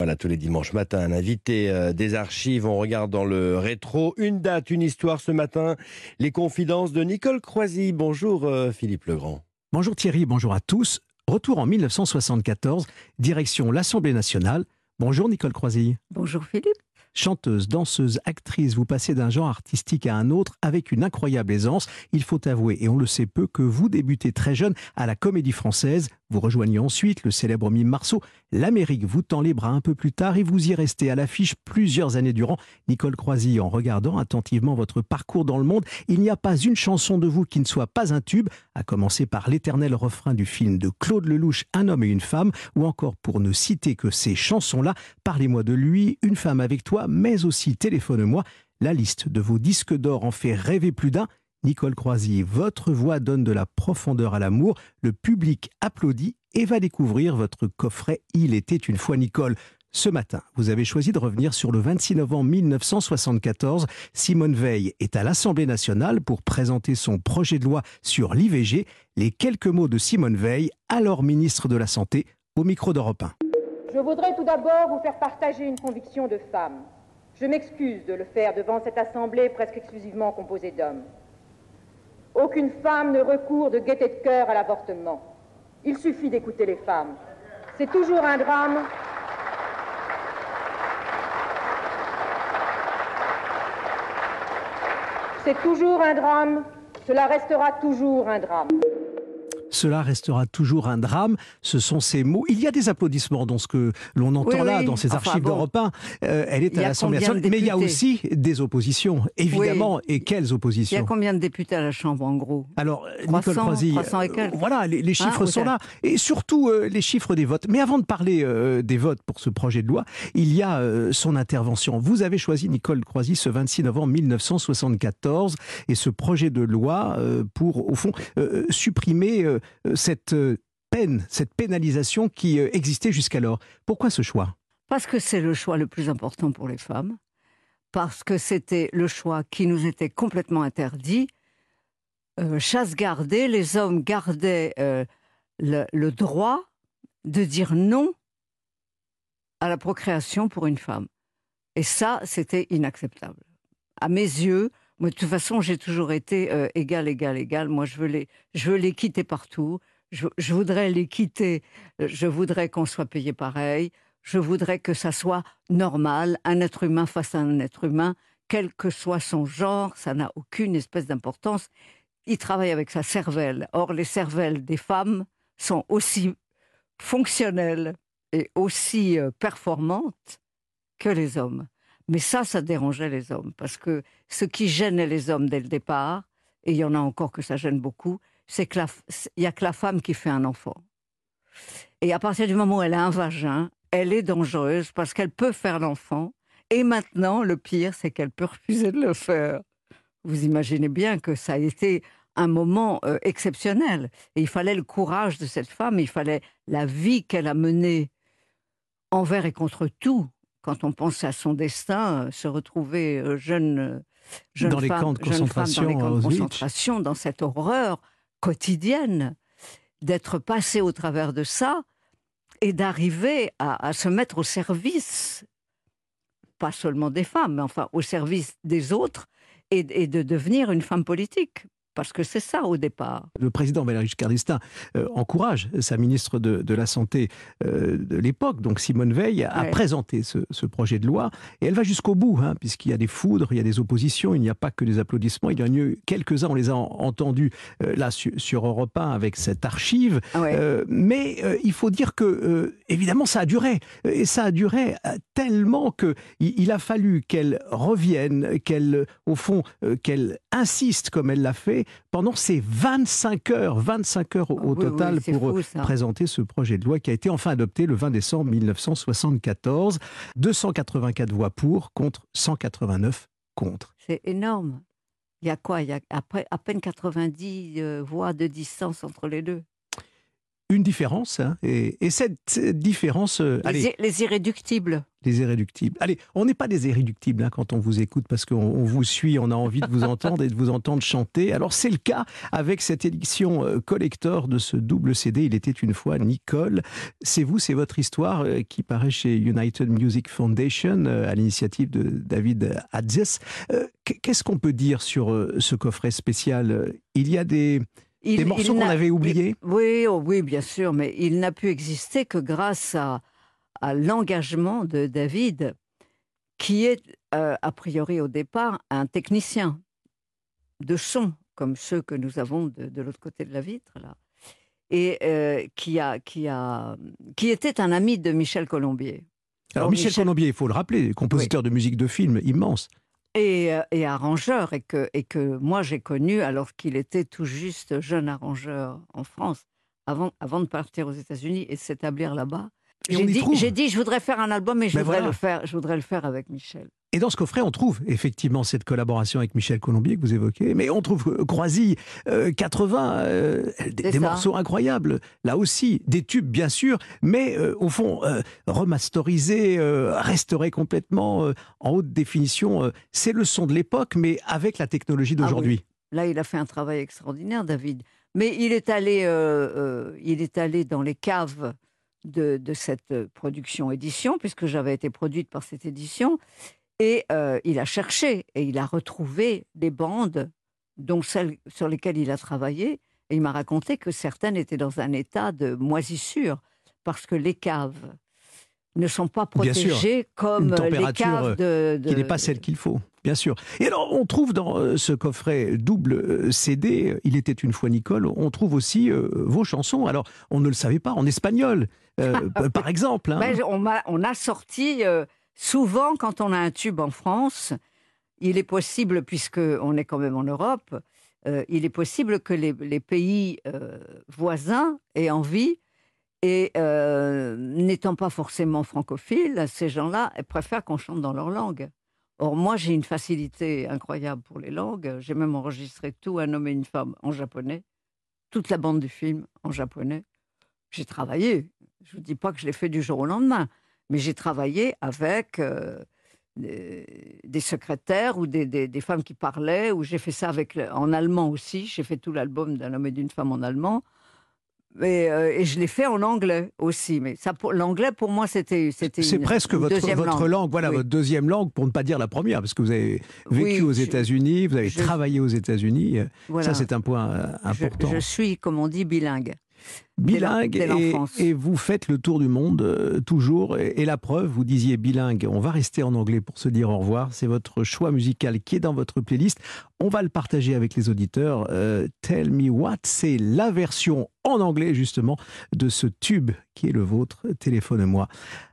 Voilà, tous les dimanches matin, un invité euh, des archives. On regarde dans le rétro une date, une histoire ce matin. Les confidences de Nicole Croisy. Bonjour euh, Philippe Legrand. Bonjour Thierry, bonjour à tous. Retour en 1974, direction l'Assemblée nationale. Bonjour Nicole Croisy. Bonjour Philippe. Chanteuse, danseuse, actrice, vous passez d'un genre artistique à un autre avec une incroyable aisance. Il faut avouer, et on le sait peu, que vous débutez très jeune à la comédie française. Vous rejoignez ensuite le célèbre mime Marceau. L'Amérique vous tend les bras un peu plus tard et vous y restez à l'affiche plusieurs années durant. Nicole Croisy, en regardant attentivement votre parcours dans le monde, il n'y a pas une chanson de vous qui ne soit pas un tube, à commencer par l'éternel refrain du film de Claude Lelouch, Un homme et une femme, ou encore pour ne citer que ces chansons-là, Parlez-moi de lui, Une femme avec toi, mais aussi Téléphone-moi. La liste de vos disques d'or en fait rêver plus d'un. Nicole Croisy, votre voix donne de la profondeur à l'amour, le public applaudit et va découvrir votre coffret Il était une fois Nicole. Ce matin, vous avez choisi de revenir sur le 26 novembre 1974. Simone Veil est à l'Assemblée nationale pour présenter son projet de loi sur l'IVG. Les quelques mots de Simone Veil, alors ministre de la Santé, au micro d'Europe 1. Je voudrais tout d'abord vous faire partager une conviction de femme. Je m'excuse de le faire devant cette assemblée presque exclusivement composée d'hommes. Aucune femme ne recourt de gaieté de cœur à l'avortement. Il suffit d'écouter les femmes. C'est toujours un drame. C'est toujours un drame. Cela restera toujours un drame cela restera toujours un drame. Ce sont ces mots. Il y a des applaudissements dans ce que l'on entend là, dans ces archives d'Europe 1. Euh, elle est à l'Assemblée nationale. Mais il y a aussi des oppositions, évidemment. Et quelles oppositions Il y a combien de députés à la Chambre, en gros? Alors, 300, Nicole Croisy, euh, voilà, les, chiffres hein, sont là. Et surtout, euh, les chiffres des votes. Mais avant de parler des votes pour ce projet de loi, il y a son intervention. Vous avez choisi, Nicole Croisy, ce 26 novembre 1974, et ce projet de loi pour, au fond, supprimer euh, cette euh, peine, cette pénalisation qui euh, existait jusqu'alors. Pourquoi ce choix? Parce que c'est le choix le plus important pour les femmes, parce que c'était le choix qui nous était complètement interdit. chasse gardée, les hommes gardaient le, droit de dire non à la procréation pour une femme. Et ça, c'était inacceptable. À mes yeux, moi, de toute façon, j'ai toujours été euh, égal, égal, égal. Moi, je veux les, je veux les quitter partout. Je, voudrais les quitter. Euh, je voudrais qu'on soit payé pareil. Je voudrais que ça soit normal, un être humain face à un être humain, quel que soit son genre, ça n'a aucune espèce d'importance. Il travaille avec sa cervelle. Or, les cervelles des femmes sont aussi fonctionnelles et aussi euh, performantes que les hommes. Mais ça, ça dérangeait les hommes, parce que ce qui gênait les hommes dès le départ, et il y en a encore que ça gêne beaucoup, c'est qu'il n'y a que la femme qui fait un enfant. Et à partir du moment où elle a un vagin, elle est dangereuse parce qu'elle peut faire l'enfant. Et maintenant, le pire, c'est qu'elle peut refuser de le faire. Vous imaginez bien que ça a été un moment euh, exceptionnel. Et il fallait le courage de cette femme, il fallait la vie qu'elle a menée envers et contre tout quand on pense à son destin, euh, se retrouver euh, jeune, euh, jeune, dans les camps de dans les camps de concentration, dans cette horreur quotidienne, d'être passé au travers de ça et d'arriver à, se mettre au service, pas seulement des femmes, mais enfin au service des autres, et de devenir une femme politique parce que c'est ça au départ. Le président Valéry Giscard d'Estaing euh, encourage sa ministre de, la Santé euh, de l'époque, donc Simone Veil, à présenter ce, projet de loi. Et elle va jusqu'au bout, hein, puisqu'il y a des foudres, il y a des oppositions, il n'y a pas que des applaudissements. Il y en a eu quelques-uns, on les a entendus euh, là sur, Europe 1 avec cette archive. Ah mais il faut dire que, évidemment, ça a duré. Et ça a duré tellement qu'il il a fallu qu'elle revienne, qu'elle, au fond, qu'elle insiste comme elle l'a fait pendant ces 25 heures, 25 heures au, total pour euh, présenter ce projet de loi qui a été enfin adopté le 20 décembre 1974. 284 voix pour contre 189 contre. C'est énorme. Il y a quoi? Il y a à peine 90 euh, voix de distance entre les deux. Une différence, hein, et, cette différence... Euh, les, irréductibles. Les irréductibles. Allez, on n'est pas des irréductibles hein, quand on vous écoute, parce qu'on vous suit, on a envie de vous entendre et de vous entendre chanter. Alors c'est le cas avec cette édition euh, collector de ce double CD, Il était une fois Nicole. C'est vous, c'est votre histoire euh, qui paraît chez United Music Foundation, à l'initiative de David Adzes. Qu'est-ce qu'on peut dire sur ce coffret spécial? Il y a des des morceaux qu'on avait oubliés oui, oh oui, bien sûr, mais il n'a pu exister que grâce à, à l'engagement de David, qui est euh, a priori au départ un technicien de son, comme ceux que nous avons de, l'autre côté de la vitre, là, et euh, qui, a, qui, a, qui était un ami de Michel Colombier. Alors, Michel, Colombier, il faut le rappeler, compositeur de musique de film immense et, euh, et, arrangeur, et que, et que moi j'ai connu alors qu'il était tout juste jeune arrangeur en France, avant, avant de partir aux États-Unis et s'établir là-bas. J'ai dit, dit, je voudrais faire un album, mais je, ben voudrais, le faire, je voudrais le faire avec Michel. Et dans ce coffret, on trouve effectivement cette collaboration avec Michel Colombier que vous évoquez, mais on trouve euh, Croisy 80, euh, euh, des, morceaux incroyables, là aussi, des tubes bien sûr, mais au fond remasterisés, restaurés complètement en haute définition. c'est le son de l'époque, mais avec la technologie ah d'aujourd'hui. Là, il a fait un travail extraordinaire, David. Mais il est allé, il est allé dans les caves de, cette production édition, puisque j'avais été produite par cette édition. Et euh, il a cherché et il a retrouvé des bandes, dont celles sur lesquelles il a travaillé. Et il m'a raconté que certaines étaient dans un état de moisissure, parce que les caves ne sont pas protégées comme les caves de, de... qui n'est pas celle qu'il faut. Bien sûr. Et alors, on trouve dans euh, ce coffret double euh, CD, Il était une fois Nicole, on trouve aussi vos chansons. Alors, on ne le savait pas, en espagnol, par exemple. Hein. Ben, on, a, on, a, sorti Souvent, quand on a un tube en France, il est possible, puisqu'on est quand même en Europe, euh, il est possible que les, pays euh, voisins aient envie et euh, n'étant pas forcément francophiles, ces gens-là préfèrent qu'on chante dans leur langue. Or, moi, j'ai une facilité incroyable pour les langues. J'ai même enregistré tout, un homme et une femme en japonais, toute la bande du film en japonais. J'ai travaillé. Je ne vous dis pas que je l'ai fait du jour au lendemain. Mais j'ai travaillé avec euh, des, secrétaires ou des, femmes qui parlaient, ou j'ai fait ça avec, en allemand aussi. J'ai fait tout l'album d'un homme et d'une femme en allemand. Et, euh, et, je l'ai fait en anglais aussi. Mais ça, l'anglais, pour moi, c'était. C'est presque votre, votre langue. voilà, votre deuxième langue, pour ne pas dire la première, parce que vous avez vécu aux États-Unis, vous avez travaillé aux États-Unis. Ça, c'est un point euh, important. je, suis, comme on dit, bilingue bilingue et, vous faites le tour du monde euh, toujours. Et, la preuve, vous disiez bilingue, on va rester en anglais pour se dire au revoir. C'est votre choix musical qui est dans votre playlist. On va le partager avec les auditeurs. Euh, Tell Me What, c'est la version en anglais justement de ce tube qui est le vôtre. Téléphone-moi.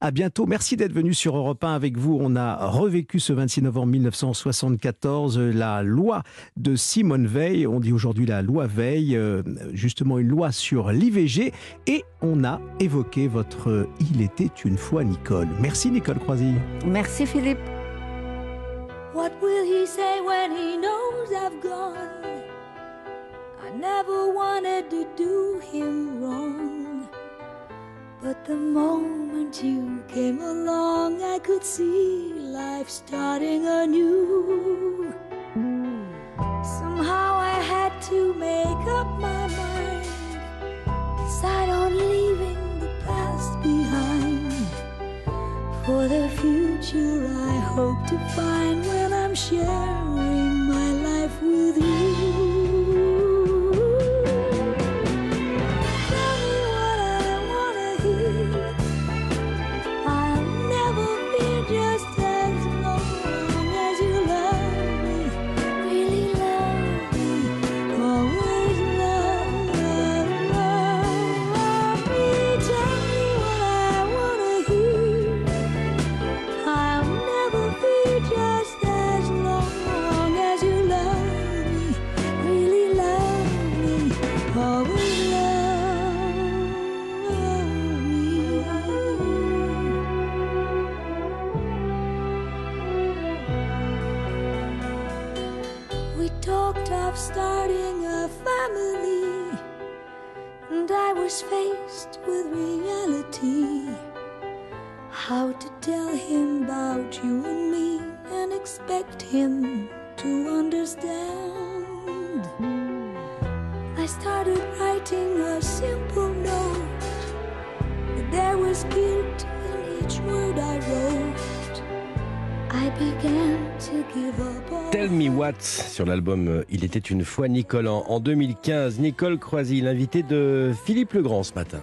À bientôt. Merci d'être venu sur Europe 1 avec vous. On a revécu ce 26 novembre 1974 la loi de Simone Veil. On dit aujourd'hui la loi Veil, euh, justement une loi sur l'IVG. Et on a évoqué votre Il était une fois Nicole. Merci Nicole Croisy. Merci Philippe. What will he say when he knows I've gone? I never wanted to do him wrong. But the moment you came along, I could see life starting anew. Somehow future, I hope to find when I'm sharing starting a family, and I was faced with reality. How to tell him about you and me and expect him to understand. I started writing a simple note, but there was guilt in each word I wrote. Tell Me What sur l'album euh, Il était une fois Nicole en, en 2015. Nicole Croisy, l'invité de Philippe Legrand ce matin.